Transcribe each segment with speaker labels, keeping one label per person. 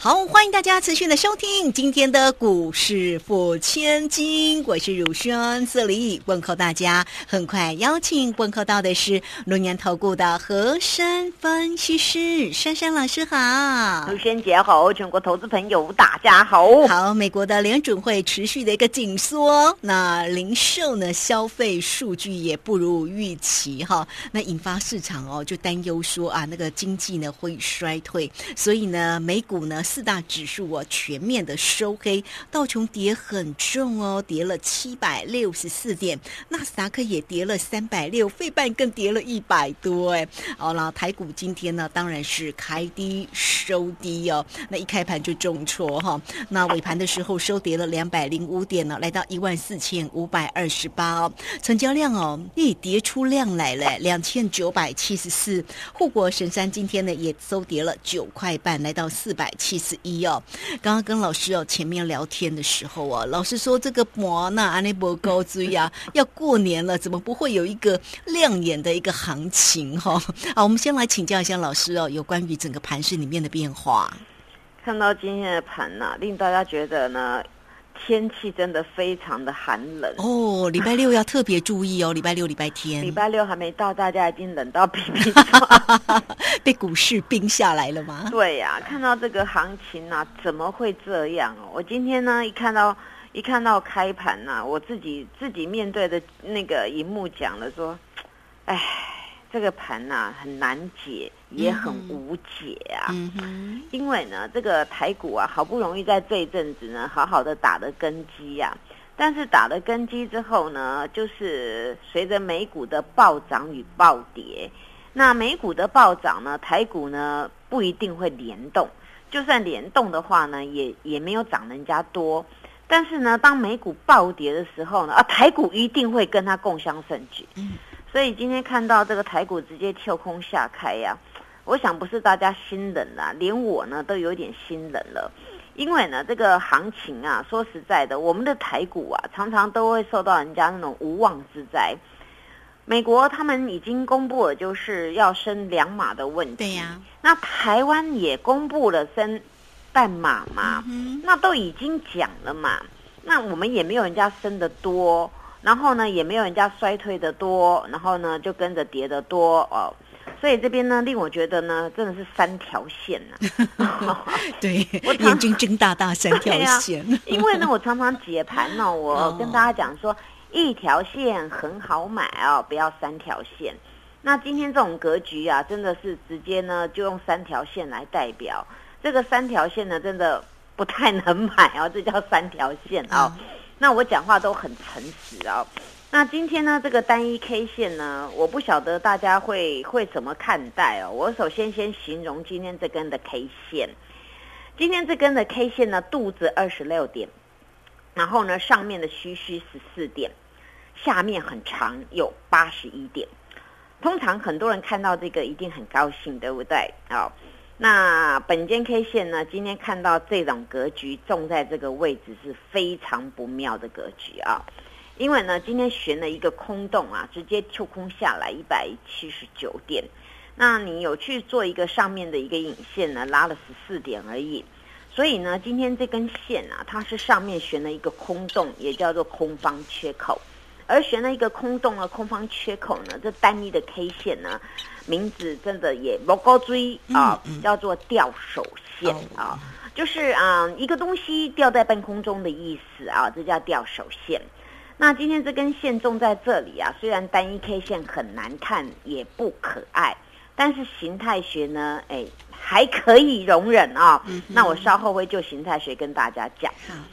Speaker 1: 好，欢迎大家持续的收听今天的股市付千金，我是汝轩，这里问候大家。很快邀请问候到的是龙年投顾的和山分析师珊珊老师，好，
Speaker 2: 汝轩姐好，全国投资朋友大家好。
Speaker 1: 好，美国的联准会持续的一个紧缩，那零售呢消费数据也不如预期哈，那引发市场哦就担忧说啊那个经济呢会衰退，所以呢美股呢。四大指数哦，全面的收黑，道琼跌很重哦，跌了七百六十四点，纳斯达克也跌了三百六，费半更跌了一百多哎。好了，台股今天呢，当然是开低收低哦，那一开盘就重挫哈，那尾盘的时候收跌了两百零五点呢，来到一万四千五百二十八哦，成交量哦，一跌出量来了，两千九百七十四。护国神山今天呢也收跌了九块半，来到四百七。十一哦，刚刚跟老师哦前面聊天的时候啊，老师说这个摩纳安尼博高追啊，要过年了，怎么不会有一个亮眼的一个行情哈？好，我们先来请教一下老师哦，有关于整个盘市里面的变化。
Speaker 2: 看到今天的盘呢，令大家觉得呢。天气真的非常的寒冷
Speaker 1: 哦，礼拜六要特别注意哦，礼拜六、礼拜天。
Speaker 2: 礼拜六还没到，大家已经冷到皮皮
Speaker 1: 被股市冰下来了吗？
Speaker 2: 对呀，看到这个行情啊，怎么会这样哦？我今天呢，一看到一看到开盘呐，我自己自己面对的那个荧幕讲了说，哎。这个盘呐很难解，也很无解啊。因为呢，这个台股啊，好不容易在这一阵子呢，好好的打了根基呀。但是打了根基之后呢，就是随着美股的暴涨与暴跌，那美股的暴涨呢，台股呢不一定会联动。就算联动的话呢，也也没有涨人家多。但是呢，当美股暴跌的时候呢，啊，台股一定会跟它共襄盛举。所以今天看到这个台股直接跳空下开呀，我想不是大家心冷啦，连我呢都有点心冷了。因为呢，这个行情啊，说实在的，我们的台股啊，常常都会受到人家那种无妄之灾。美国他们已经公布了，就是要升两码的问题。
Speaker 1: 对呀。
Speaker 2: 那台湾也公布了升半码嘛？那都已经讲了嘛？那我们也没有人家升的多。然后呢，也没有人家衰退的多，然后呢，就跟着跌的多哦，所以这边呢，令我觉得呢，真的是三条线
Speaker 1: 呐。对，我眼睛睁大大，三条线。
Speaker 2: 因为呢，我常常解盘呢，我跟大家讲说，一条线很好买哦，不要三条线。那今天这种格局啊，真的是直接呢，就用三条线来代表。这个三条线呢，真的不太能买哦，这叫三条线哦。那我讲话都很诚实啊。那今天呢，这个单一 K 线呢，我不晓得大家会会怎么看待哦。我首先先形容今天这根的 K 线，今天这根的 K 线呢，肚子二十六点，然后呢，上面的虚虚十四点，下面很长有八十一点。通常很多人看到这个一定很高兴，对不对？哦。那本间 K 线呢？今天看到这种格局种在这个位置是非常不妙的格局啊！因为呢，今天悬了一个空洞啊，直接跳空下来一百七十九点。那你有去做一个上面的一个引线呢，拉了十四点而已。所以呢，今天这根线啊，它是上面悬了一个空洞，也叫做空方缺口。而悬了一个空洞的空方缺口呢，这单一的 K 线呢。名字真的也不够追啊，叫做吊手线啊，就是啊一个东西吊在半空中的意思啊，这叫吊手线。那今天这根线种在这里啊，虽然单一 K 线很难看，也不可爱，但是形态学呢，哎。还可以容忍啊，那我稍后会就形态学跟大家讲。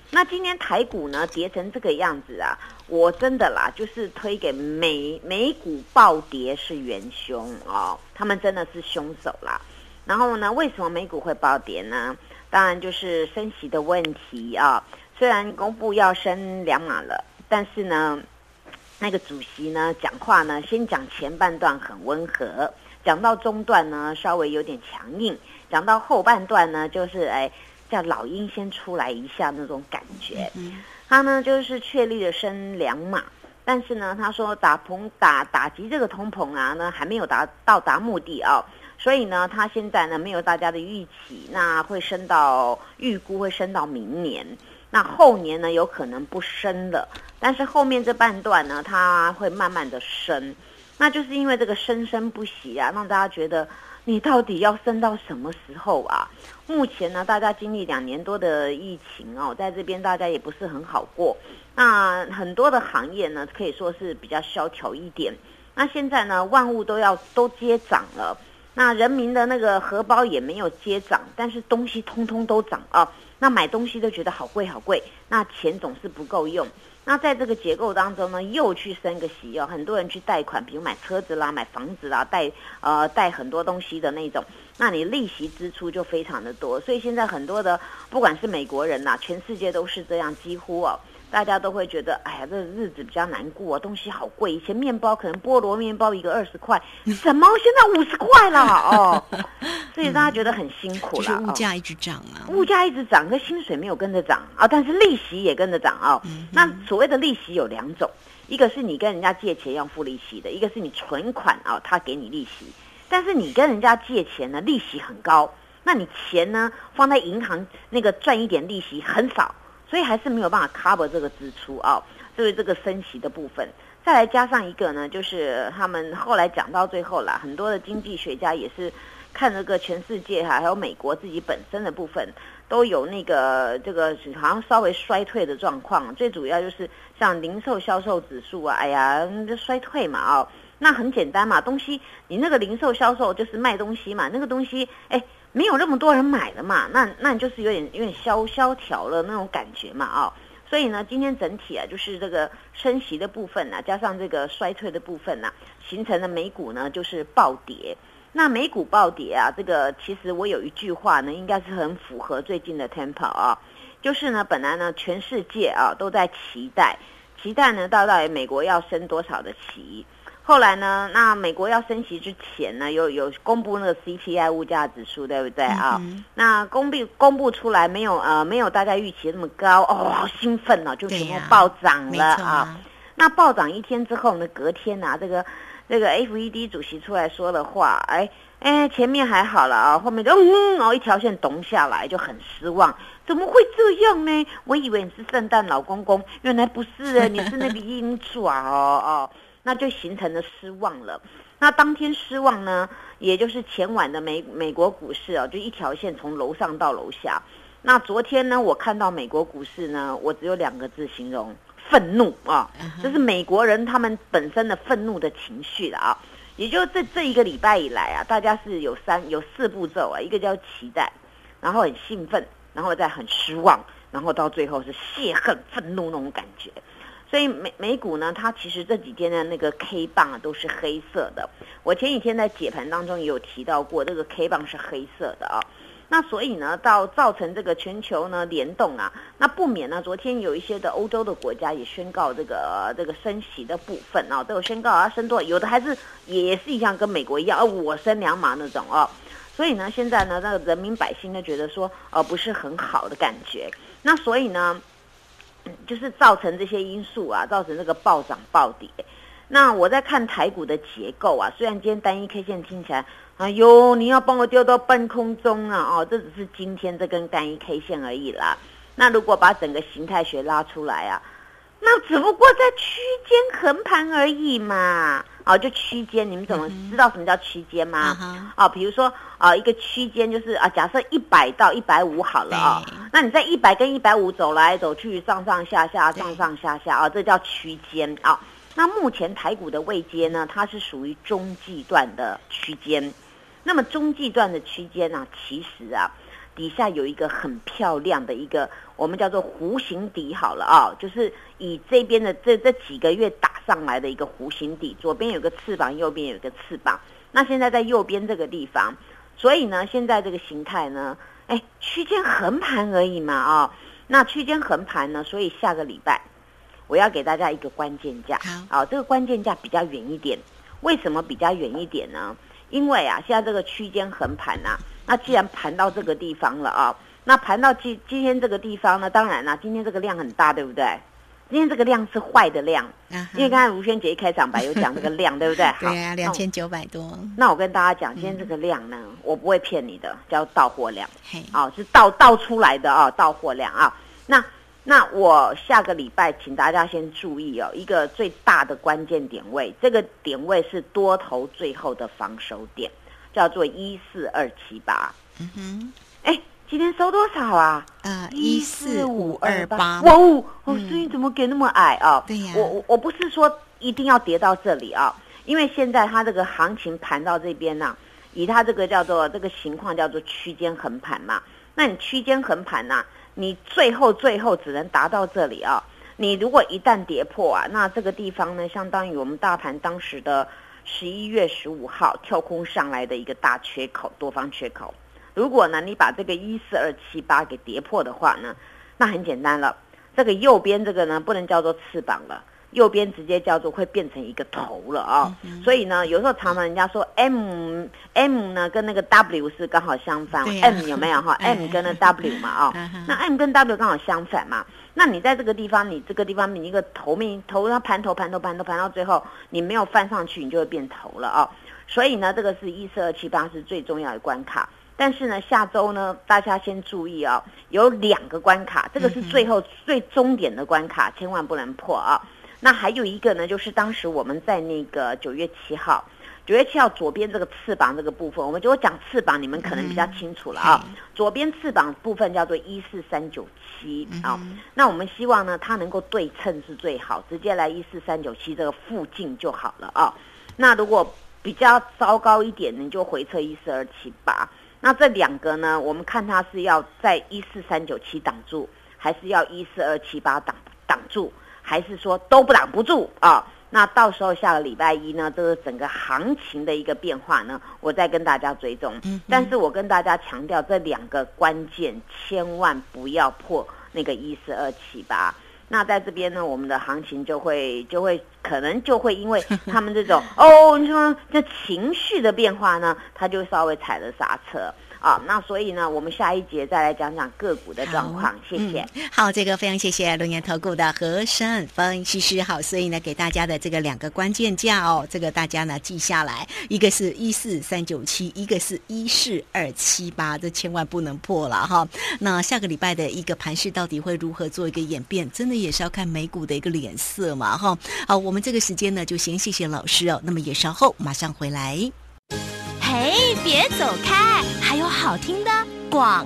Speaker 2: 那今天台股呢跌成这个样子啊，我真的啦，就是推给美美股暴跌是元凶哦，他们真的是凶手啦。然后呢，为什么美股会暴跌呢？当然就是升息的问题啊。虽然公布要升两码了，但是呢，那个主席呢讲话呢，先讲前半段很温和。讲到中段呢稍微有点强硬，讲到后半段呢就是哎叫老鹰先出来一下那种感觉。他呢就是确立了升两码，但是呢他说打通打打击这个通膨啊，呢还没有达到达目的啊。所以呢，他现在呢没有大家的预期，那会升到预估会升到明年，那后年呢有可能不升了，但是后面这半段呢，它会慢慢的升，那就是因为这个生生不息啊，让大家觉得你到底要升到什么时候啊？目前呢，大家经历两年多的疫情哦，在这边大家也不是很好过，那很多的行业呢可以说是比较萧条一点，那现在呢万物都要都接涨了。那人民的那个荷包也没有接涨，但是东西通通都涨啊！那买东西都觉得好贵好贵，那钱总是不够用。那在这个结构当中呢，又去升个息哦，很多人去贷款，比如买车子啦、买房子啦，贷呃贷很多东西的那种，那你利息支出就非常的多。所以现在很多的，不管是美国人呐，全世界都是这样，几乎哦。大家都会觉得，哎呀，这日子比较难过，东西好贵。以前面包可能菠萝面包一个二十块，什么现在五十块了哦，所以大家觉得很辛苦了。
Speaker 1: 物价一直涨啊，
Speaker 2: 物价一直涨，可薪水没有跟着涨啊，但是利息也跟着涨啊。那所谓的利息有两种，一个是你跟人家借钱要付利息的，一个是你存款啊，他给你利息。但是你跟人家借钱呢，利息很高，那你钱呢放在银行那个赚一点利息很少。所以还是没有办法 cover 这个支出啊，作为这个升息的部分，再来加上一个呢，就是他们后来讲到最后啦，很多的经济学家也是看这个全世界哈，还有美国自己本身的部分都有那个这个好像稍微衰退的状况，最主要就是像零售销售指数啊，哎呀，就衰退嘛啊，那很简单嘛，东西你那个零售销售就是卖东西嘛，那个东西哎。没有那么多人买了嘛，那那就是有点有点萧萧条了那种感觉嘛啊，所以呢，今天整体啊就是这个升息的部分呢，加上这个衰退的部分呢，形成的美股呢就是暴跌。那美股暴跌啊，这个其实我有一句话呢，应该是很符合最近的 tempo 啊，就是呢，本来呢全世界啊都在期待，期待呢到底美国要升多少的息。后来呢？那美国要升息之前呢，有有公布那个 CPI 物价指数，对不对啊？那公布公布出来没有？呃，没有大家预期那么高哦，好兴奋哦，就全部暴涨了啊！那暴涨一天之后呢，隔天啊，这个这个 FED 主席出来说的话，哎哎，前面还好了啊，后面就嗯哦一条线咚下来，就很失望。怎么会这样呢？我以为你是圣诞老公公，原来不是，你是那个 鹰爪哦哦。那就形成了失望了。那当天失望呢，也就是前晚的美美国股市啊，就一条线从楼上到楼下。那昨天呢，我看到美国股市呢，我只有两个字形容：愤怒啊！这是美国人他们本身的愤怒的情绪了啊。也就这这一个礼拜以来啊，大家是有三有四步骤啊，一个叫期待，然后很兴奋，然后再很失望，然后到最后是泄恨、愤怒那种感觉。所以美美股呢，它其实这几天的那个 K 棒啊都是黑色的。我前几天在解盘当中也有提到过，这个 K 棒是黑色的啊。那所以呢，到造成这个全球呢联动啊，那不免呢，昨天有一些的欧洲的国家也宣告这个这个升息的部分啊，都有宣告要升多，有的还是也是一样跟美国一样，我升两码那种哦。所以呢，现在呢，那个人民百姓呢觉得说，呃，不是很好的感觉。那所以呢。就是造成这些因素啊，造成这个暴涨暴跌。那我在看台股的结构啊，虽然今天单一 K 线听起来，哎呦，你要帮我丢到半空中啊，哦，这只是今天这根单一 K 线而已啦。那如果把整个形态学拉出来啊。那只不过在区间横盘而已嘛，啊，就区间，你们怎么知道什么叫区间吗？啊，比如说啊，一个区间就是啊，假设一百到一百五好了啊，那你在一百跟一百五走来走去，上上下下，上上下下啊，这叫区间啊。那目前台股的位阶呢，它是属于中继段的区间。那么中继段的区间呢，其实啊。底下有一个很漂亮的一个，我们叫做弧形底，好了啊，就是以这边的这这几个月打上来的一个弧形底，左边有个翅膀，右边有个翅膀。那现在在右边这个地方，所以呢，现在这个形态呢，哎，区间横盘而已嘛啊。那区间横盘呢，所以下个礼拜我要给大家一个关键价，好，这个关键价比较远一点。为什么比较远一点呢？因为啊，现在这个区间横盘呐，那既然盘到这个地方了啊，那盘到今今天这个地方呢，当然啦，今天这个量很大，对不对？今天这个量是坏的量，因为刚才吴宣姐一开场白有讲这个量，对不对？
Speaker 1: 对啊，两千九百多。
Speaker 2: 那我跟大家讲，今天这个量呢，我不会骗你的，叫到货量，哦，是到到出来的啊，到货量啊。那那我下个礼拜，请大家先注意哦，一个最大的关键点位，这个点位是多头最后的防守点，叫做一四二七八。嗯哼，哎。今天收多少啊？
Speaker 1: 啊，一四五二八。
Speaker 2: 哇哦，哦，声音怎么给那么矮啊？
Speaker 1: 对呀，
Speaker 2: 我我我不是说一定要跌到这里啊，因为现在它这个行情盘到这边呢，以它这个叫做这个情况叫做区间横盘嘛。那你区间横盘呐，你最后最后只能达到这里啊。你如果一旦跌破啊，那这个地方呢，相当于我们大盘当时的十一月十五号跳空上来的一个大缺口，多方缺口。如果呢，你把这个一四二七八给跌破的话呢，那很简单了。这个右边这个呢，不能叫做翅膀了，右边直接叫做会变成一个头了啊。所以呢，有时候常常人家说 M M 呢跟那个 W 是刚好相反，M 有没有哈？M 跟那 W 嘛 啊，那 M 跟 W 刚好相反嘛。那你在这个地方，你这个地方你一个头面头它盘头盘头盘头盘到最后，你没有翻上去，你就会变头了啊。所以呢，这个是一四二七八是最重要的关卡。但是呢，下周呢，大家先注意啊，有两个关卡，这个是最后最终点的关卡，千万不能破啊。那还有一个呢，就是当时我们在那个九月七号，九月七号左边这个翅膀这个部分，我们就讲翅膀，你们可能比较清楚了啊。左边翅膀部分叫做一四三九七啊，那我们希望呢，它能够对称是最好，直接来一四三九七这个附近就好了啊。那如果比较糟糕一点，你就回撤一四二七八。那这两个呢？我们看它是要在一四三九七挡住，还是要一四二七八挡挡住，还是说都不挡不住啊？那到时候下个礼拜一呢，这个整个行情的一个变化呢，我再跟大家追踪。但是我跟大家强调，这两个关键千万不要破那个一四二七八。那在这边呢，我们的行情就会就会可能就会因为 他们这种哦，你说这情绪的变化呢，他就稍微踩了刹车。啊，那所以呢，我们下一节再来讲讲个股的状况，谢谢。
Speaker 1: 好，这个非常谢谢龙岩投顾的和生分析师。好，所以呢，给大家的这个两个关键价哦，这个大家呢记下来，一个是一四三九七，一个是一四二七八，这千万不能破了哈。那下个礼拜的一个盘势到底会如何做一个演变，真的也是要看美股的一个脸色嘛哈。好，我们这个时间呢就先谢谢老师哦，那么也稍后马上回来。
Speaker 3: 哎，别走开，还有好听的广。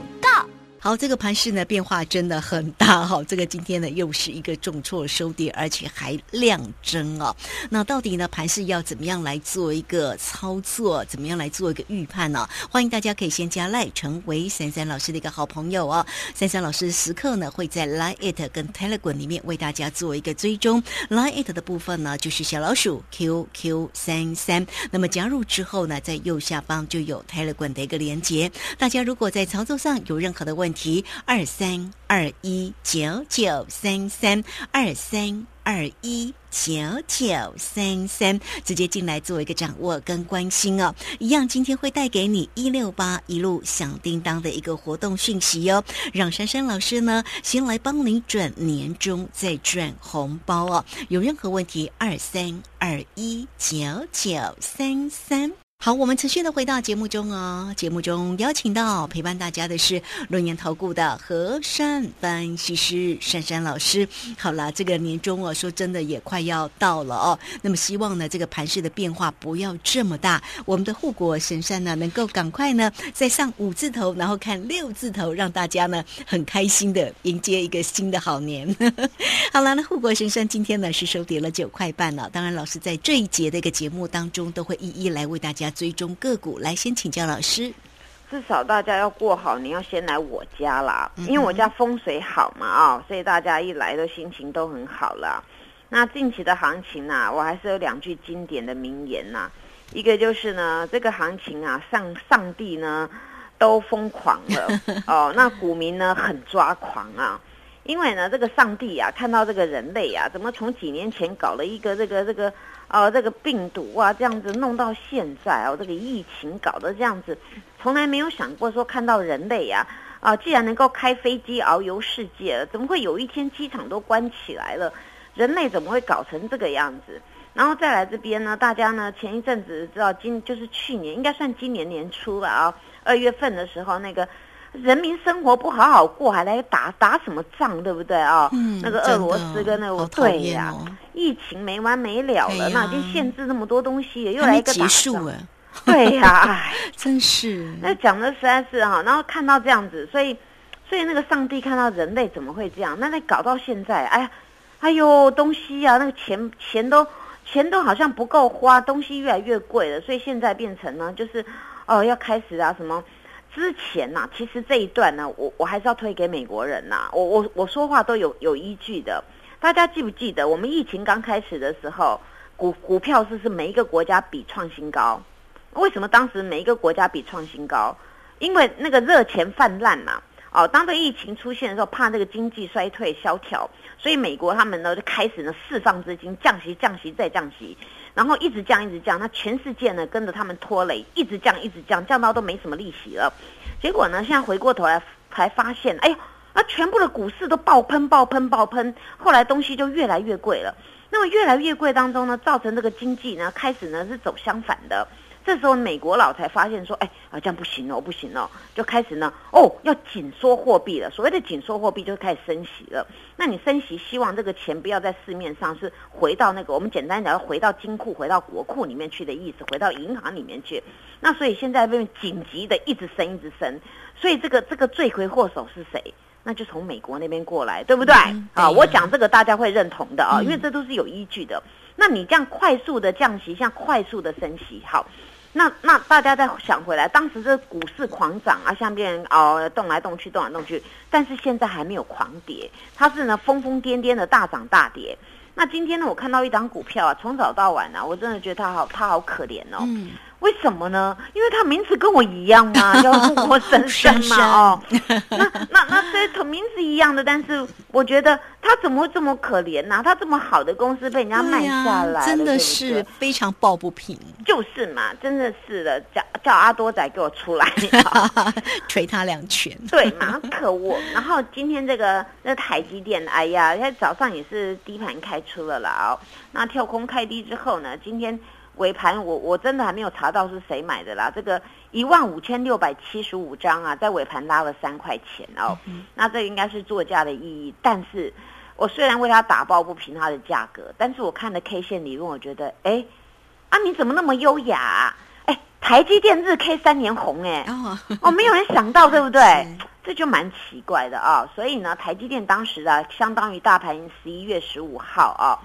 Speaker 1: 好，这个盘势呢变化真的很大哈。这个今天呢又是一个重挫收跌，而且还量增哦。那到底呢盘势要怎么样来做一个操作？怎么样来做一个预判呢？欢迎大家可以先加赖成为三三老师的一个好朋友哦。三三老师时刻呢会在 Line It 跟 Telegram 里面为大家做一个追踪。Line It 的部分呢就是小老鼠 QQ 三三。那么加入之后呢，在右下方就有 Telegram 的一个连接。大家如果在操作上有任何的问，问题二三二一九九三三二三二一九九三三，直接进来做一个掌握跟关心哦。一样，今天会带给你一六八一路响叮当的一个活动讯息哟。让珊珊老师呢，先来帮你转年终，再转红包哦。有任何问题，二三二一九九三三。好，我们持续的回到节目中哦。节目中邀请到陪伴大家的是论言投顾的和善分析师珊珊老师。好了，这个年终哦，说真的也快要到了哦。那么希望呢，这个盘势的变化不要这么大，我们的护国神山呢，能够赶快呢再上五字头，然后看六字头，让大家呢很开心的迎接一个新的好年。好了，那护国神山今天呢是收跌了九块半了。当然，老师在这一节的一个节目当中，都会一一来为大家。追踪个股，来先请教老师。
Speaker 2: 至少大家要过好，你要先来我家啦，因为我家风水好嘛啊，所以大家一来的心情都很好啦。那近期的行情呢，我还是有两句经典的名言呐，一个就是呢，这个行情啊，上上帝呢都疯狂了 哦，那股民呢很抓狂啊，因为呢，这个上帝啊，看到这个人类啊，怎么从几年前搞了一个这个这个。哦，这个病毒啊，这样子弄到现在哦，这个疫情搞得这样子，从来没有想过说看到人类呀，啊，既然能够开飞机遨游世界了，怎么会有一天机场都关起来了？人类怎么会搞成这个样子？然后再来这边呢，大家呢前一阵子知道今就是去年应该算今年年初吧啊，二月份的时候那个。人民生活不好好过，还来打打什么仗，对不对啊？
Speaker 1: 嗯，
Speaker 2: 那个俄罗斯跟那个对呀，
Speaker 1: 哦
Speaker 2: 疫情没完没了了，那已经限制那么多东西，又来一个打仗。
Speaker 1: 结束哎，
Speaker 2: 对呀，哎，
Speaker 1: 真是
Speaker 2: 那讲的实在是哈，然后看到这样子，所以所以那个上帝看到人类怎么会这样？那那搞到现在，哎呀，哎呦，东西啊，那个钱钱都钱都好像不够花，东西越来越贵了，所以现在变成呢，就是哦要开始啊什么。之前呐、其实这一段呢，我我还是要推给美国人呐、我我我说话都有有依据的。大家记不记得，我们疫情刚开始的时候，股股票是是每一个国家比创新高？为什么当时每一个国家比创新高？因为那个热钱泛滥嘛。哦，当这疫情出现的时候，怕这个经济衰退萧条，所以美国他们呢就开始呢释放资金，降息、降息再降息，然后一直降、一直降。那全世界呢跟着他们拖累，一直降、一直降，降到都没什么利息了。结果呢，现在回过头来才发现，哎呀，啊，全部的股市都爆喷、爆喷、爆喷，后来东西就越来越贵了。那么越来越贵当中呢，造成这个经济呢开始呢是走相反的。这时候美国佬才发现说，哎啊这样不行哦，不行哦，就开始呢哦要紧缩货币了。所谓的紧缩货币就开始升息了。那你升息，希望这个钱不要在市面上是回到那个我们简单讲，回到金库、回到国库里面去的意思，回到银行里面去。那所以现在被紧急的一直升，一直升。所以这个这个罪魁祸首是谁？那就从美国那边过来，对不对？啊，
Speaker 1: 嗯对呀
Speaker 2: 我讲这个大家会认同的啊，
Speaker 1: 嗯
Speaker 2: 因为这都是有依据的。那你这样快速的降息，像快速的升息，好，那那大家再想回来，当时这股市狂涨啊，像变哦动来动去，动来动去，但是现在还没有狂跌，它是呢疯疯癫癫的大涨大跌。那今天呢，我看到一档股票啊，从早到晚啊，我真的觉得它好，它好可怜哦。
Speaker 1: 嗯，
Speaker 2: 为什么呢？因为他名字跟我一样嘛，叫护国神山嘛，哦，那那那虽然名字一样的，但是我觉得他怎么会这么可怜呢、他这么好的公司被人家卖下来了，
Speaker 1: 真的是非常抱不平，
Speaker 2: 就是嘛，真的是的，叫叫阿多仔给我出来。
Speaker 1: 捶他两拳。
Speaker 2: 对嘛，可恶！然后今天这个那台积电，哎呀，它早上也是低盘开出了啦哦。那跳空开低之后呢，今天尾盘我我真的还没有查到是谁买的啦。这个一万五千六百七十五张啊，在尾盘拉了三块钱哦。那这应该是作价的意义，但是我虽然为它打抱不平它的价格，但是我看了 K 线理论，我觉得，哎，啊你怎么那么优雅、啊？哎，台积电日 K 三年红哎、
Speaker 1: 哦，
Speaker 2: 哦，没有人想到，对不对
Speaker 1: 是？
Speaker 2: 这就蛮奇怪的啊。所以呢，台积电当时啊，相当于大盘十一月十五号啊，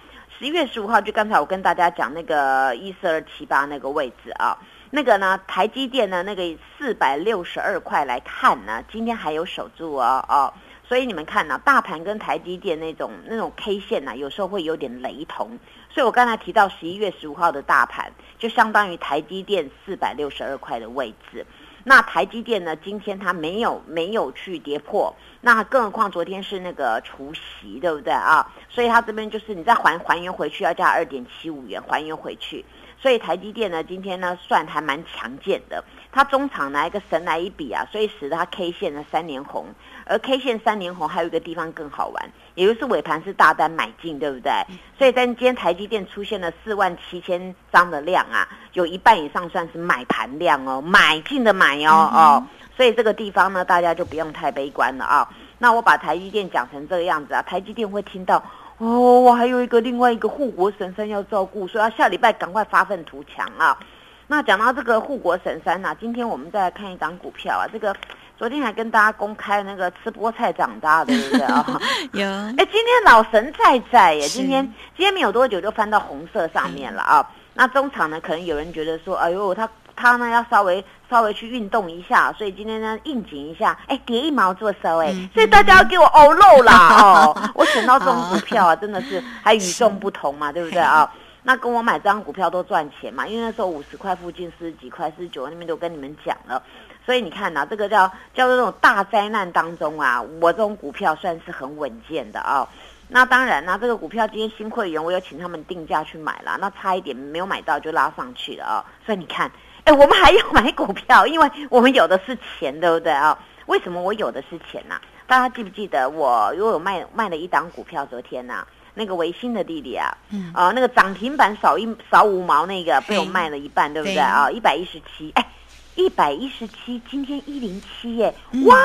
Speaker 2: 十一月十五号就刚才我跟大家讲那个一四二七八那个位置啊，那个呢，台积电呢那个四百六十二块来看呢，今天还有守住哦哦。所以你们看呢、大盘跟台积电那种那种 K 线呢、有时候会有点雷同。所以我刚才提到十一月十五号的大盘，就相当于台积电四百六十二块的位置。那台积电呢？今天它没有没有去跌破，那更何况昨天是那个除夕，对不对啊？所以它这边就是你再还还原回去要加二点七五元还原回去。所以台积电呢，今天呢算还蛮强健的，它中场拿一个神来一笔啊，所以使得它 K 线呢三连红，而 K 线三连红还有一个地方更好玩，也就是尾盘是大单买进，对不对？所以在今天台积电出现了四万七千张的量啊，有一半以上算是买盘量哦，买进的买哦哦，所以这个地方呢，大家就不用太悲观了啊。那我把台积电讲成这个样子啊，台积电会听到哦，我还有一个另外一个护国神山要照顾，所以要下礼拜赶快发愤图强啊。那讲到这个护国神山呐、今天我们再来看一张股票啊，这个昨天还跟大家公开那个吃菠菜长大的，对不对啊？
Speaker 1: 有
Speaker 2: 哎，今天老神在在耶，今天今天没有多久就翻到红色上面了啊。那中场呢，可能有人觉得说，哎呦，他他呢要稍微稍微去运动一下，所以今天呢应景一下，哎，跌一毛做收哎，
Speaker 1: 嗯
Speaker 2: 所以大家要给我欧肉啦哦。我选到这种股票啊，真的是还与众不同嘛，对不对啊？那跟我买这张股票都赚钱嘛，因为那时候五十块附近四十几块、四十九那边都跟你们讲了，所以你看呐、这个叫叫做这种大灾难当中啊，我这种股票算是很稳健的啊。那当然啦，这个股票今天新会员我有请他们定价去买了，那差一点没有买到就拉上去了啊、所以你看，哎，我们还要买股票，因为我们有的是钱，对不对啊、为什么我有的是钱呐、大家记不记得我如果有卖卖了一档股票，昨天呐、那个维新的弟弟啊，
Speaker 1: 嗯。
Speaker 2: 啊、那个涨停板少一少五毛那个被我
Speaker 1: 嘿
Speaker 2: 卖了一半，对不对？
Speaker 1: 对。
Speaker 2: 啊？一百一十七，哎，一百一十七，今天一零七耶，
Speaker 1: 嗯。
Speaker 2: 哇，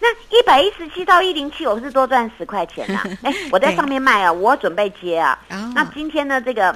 Speaker 2: 那一百一十七到一零七，我是多赚十块钱呐、哎，我在上面卖啊，我准备接啊。
Speaker 1: 哦。
Speaker 2: 那今天呢，这个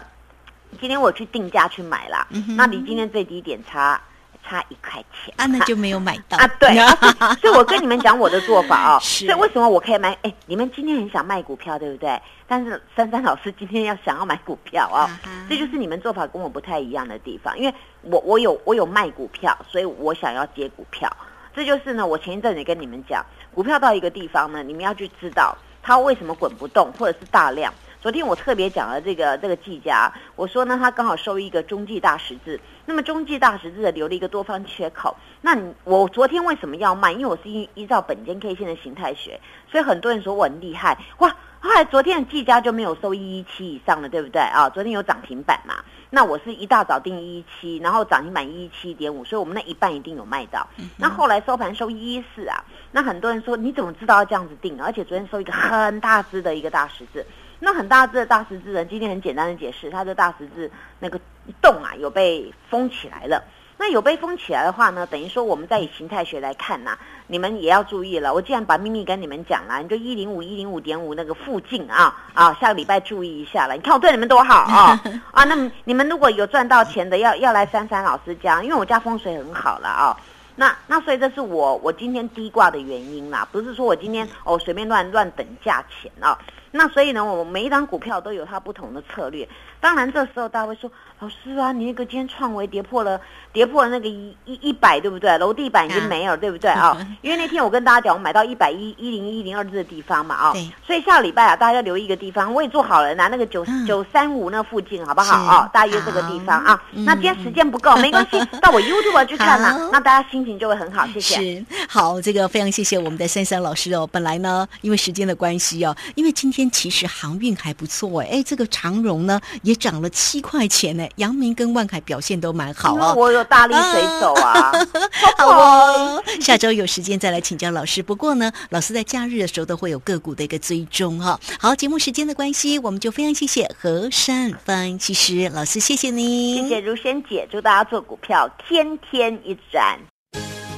Speaker 2: 今天我去定价去买啦，
Speaker 1: 嗯
Speaker 2: 那离今天最低点差差一块钱
Speaker 1: 啊，那就没有买到
Speaker 2: 啊，对，啊 所以我跟你们讲我的做法哦。
Speaker 1: 是
Speaker 2: 所以为什么我可以买？哎，你们今天很想卖股票，对不对？但是珊珊老师今天要想要买股票哦，
Speaker 1: 啊哈
Speaker 2: 这就是你们做法跟我不太一样的地方。因为我我有我有卖股票，所以我想要接股票。这就是呢，我前一阵子也跟你们讲，股票到一个地方呢，你们要去知道它为什么滚不动，或者是大量。昨天我特别讲了这个这个技嘉，我说呢，他刚好收一个中继大十字，那么中继大十字的留了一个多方缺口。那你我昨天为什么要卖？因为我是依依照本间 K 线的形态学，所以很多人说我很厉害哇。后来昨天的技嘉就没有收一一七以上了，对不对啊？昨天有涨停板嘛？那我是一大早定一一七，然后涨停板一一七点五，所以我们那一半一定有卖到。那后来收盘收一一四啊，那很多人说你怎么知道要这样子定？而且昨天收一个很大只的一个大十字，那很大只的大十字呢，今天很简单的解释，它的大十字那个洞啊有被封起来了。那有被封起来的话呢，等于说我们在以形态学来看呐、你们也要注意了。我既然把秘密跟你们讲了，你就一零五一零五点五那个附近啊啊，下个礼拜注意一下了。你看我对你们多好啊 啊！那么你们如果有赚到钱的，要要来珊珊老师家，因为我家风水很好了啊。那那所以这是我我今天低挂的原因啦，不是说我今天哦随便乱乱等价钱啊。那所以呢，我们每一张股票都有它不同的策略。当然，这时候大家会说，老师啊，你那个今天创维跌破了，跌破了那个一一一百，对不对？楼地板已经没有，对不对啊？因为那天我跟大家讲，我买到一百一一零一零二这个地方嘛啊
Speaker 1: 对，
Speaker 2: 所以下个礼拜啊，大家要留意一个地方，我也做好了，拿那个九
Speaker 1: 嗯
Speaker 2: 九三五那附近，好不好
Speaker 1: 是
Speaker 2: 啊？大约这个地方啊。
Speaker 1: 嗯
Speaker 2: 那今天时间不够，没关系，到我 YouTube 去看
Speaker 1: 好
Speaker 2: 啦，那大家心情就会很好，谢谢。
Speaker 1: 是好，这个非常谢谢我们的珊珊老师哦。本来呢，因为时间的关系哦，因为今天其实航运还不错哎，哎，这个长荣呢也涨了七块钱呢，阳明跟万海表现都蛮好哦。
Speaker 2: 我有大力水手啊，
Speaker 1: 好哦，下周有时间再来请教老师。不过呢，老师在假日的时候都会有个股的一个追踪哈、好，节目时间的关系，我们就非常谢谢何山分析师老师，谢谢你，
Speaker 2: 谢谢如仙姐，祝大家做股票天天一赚。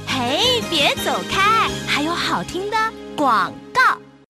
Speaker 3: 嘿，别走开，还有好听的广告。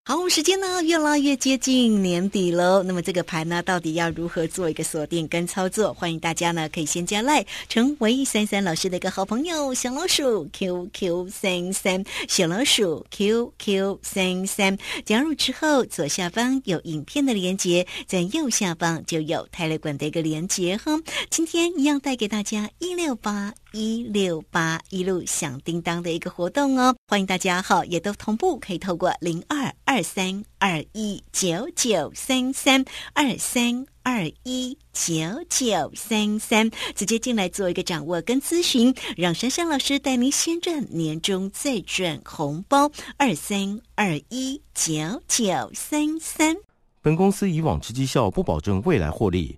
Speaker 1: 好，我们时间呢越来越接近年底喽。那么这个盘呢，到底要如何做一个锁定跟操作？欢迎大家呢可以先加赖，成为三三老师的一个好朋友，小老鼠 QQ 三三，小老鼠 QQ 三三。加入之后，左下方有影片的连接，在右下方就有泰勒管的一个连接哈。今天一样带给大家一六八。一六八一路响叮当的一个活动哦，欢迎大家哈，也都同步可以透过零二二三二一九九三三二三二一九九三三直接进来做一个掌握跟咨询，让珊珊老师带您先赚年终再赚红包二三二一九九三三。
Speaker 4: 本公司以往之绩效不保证未来获利，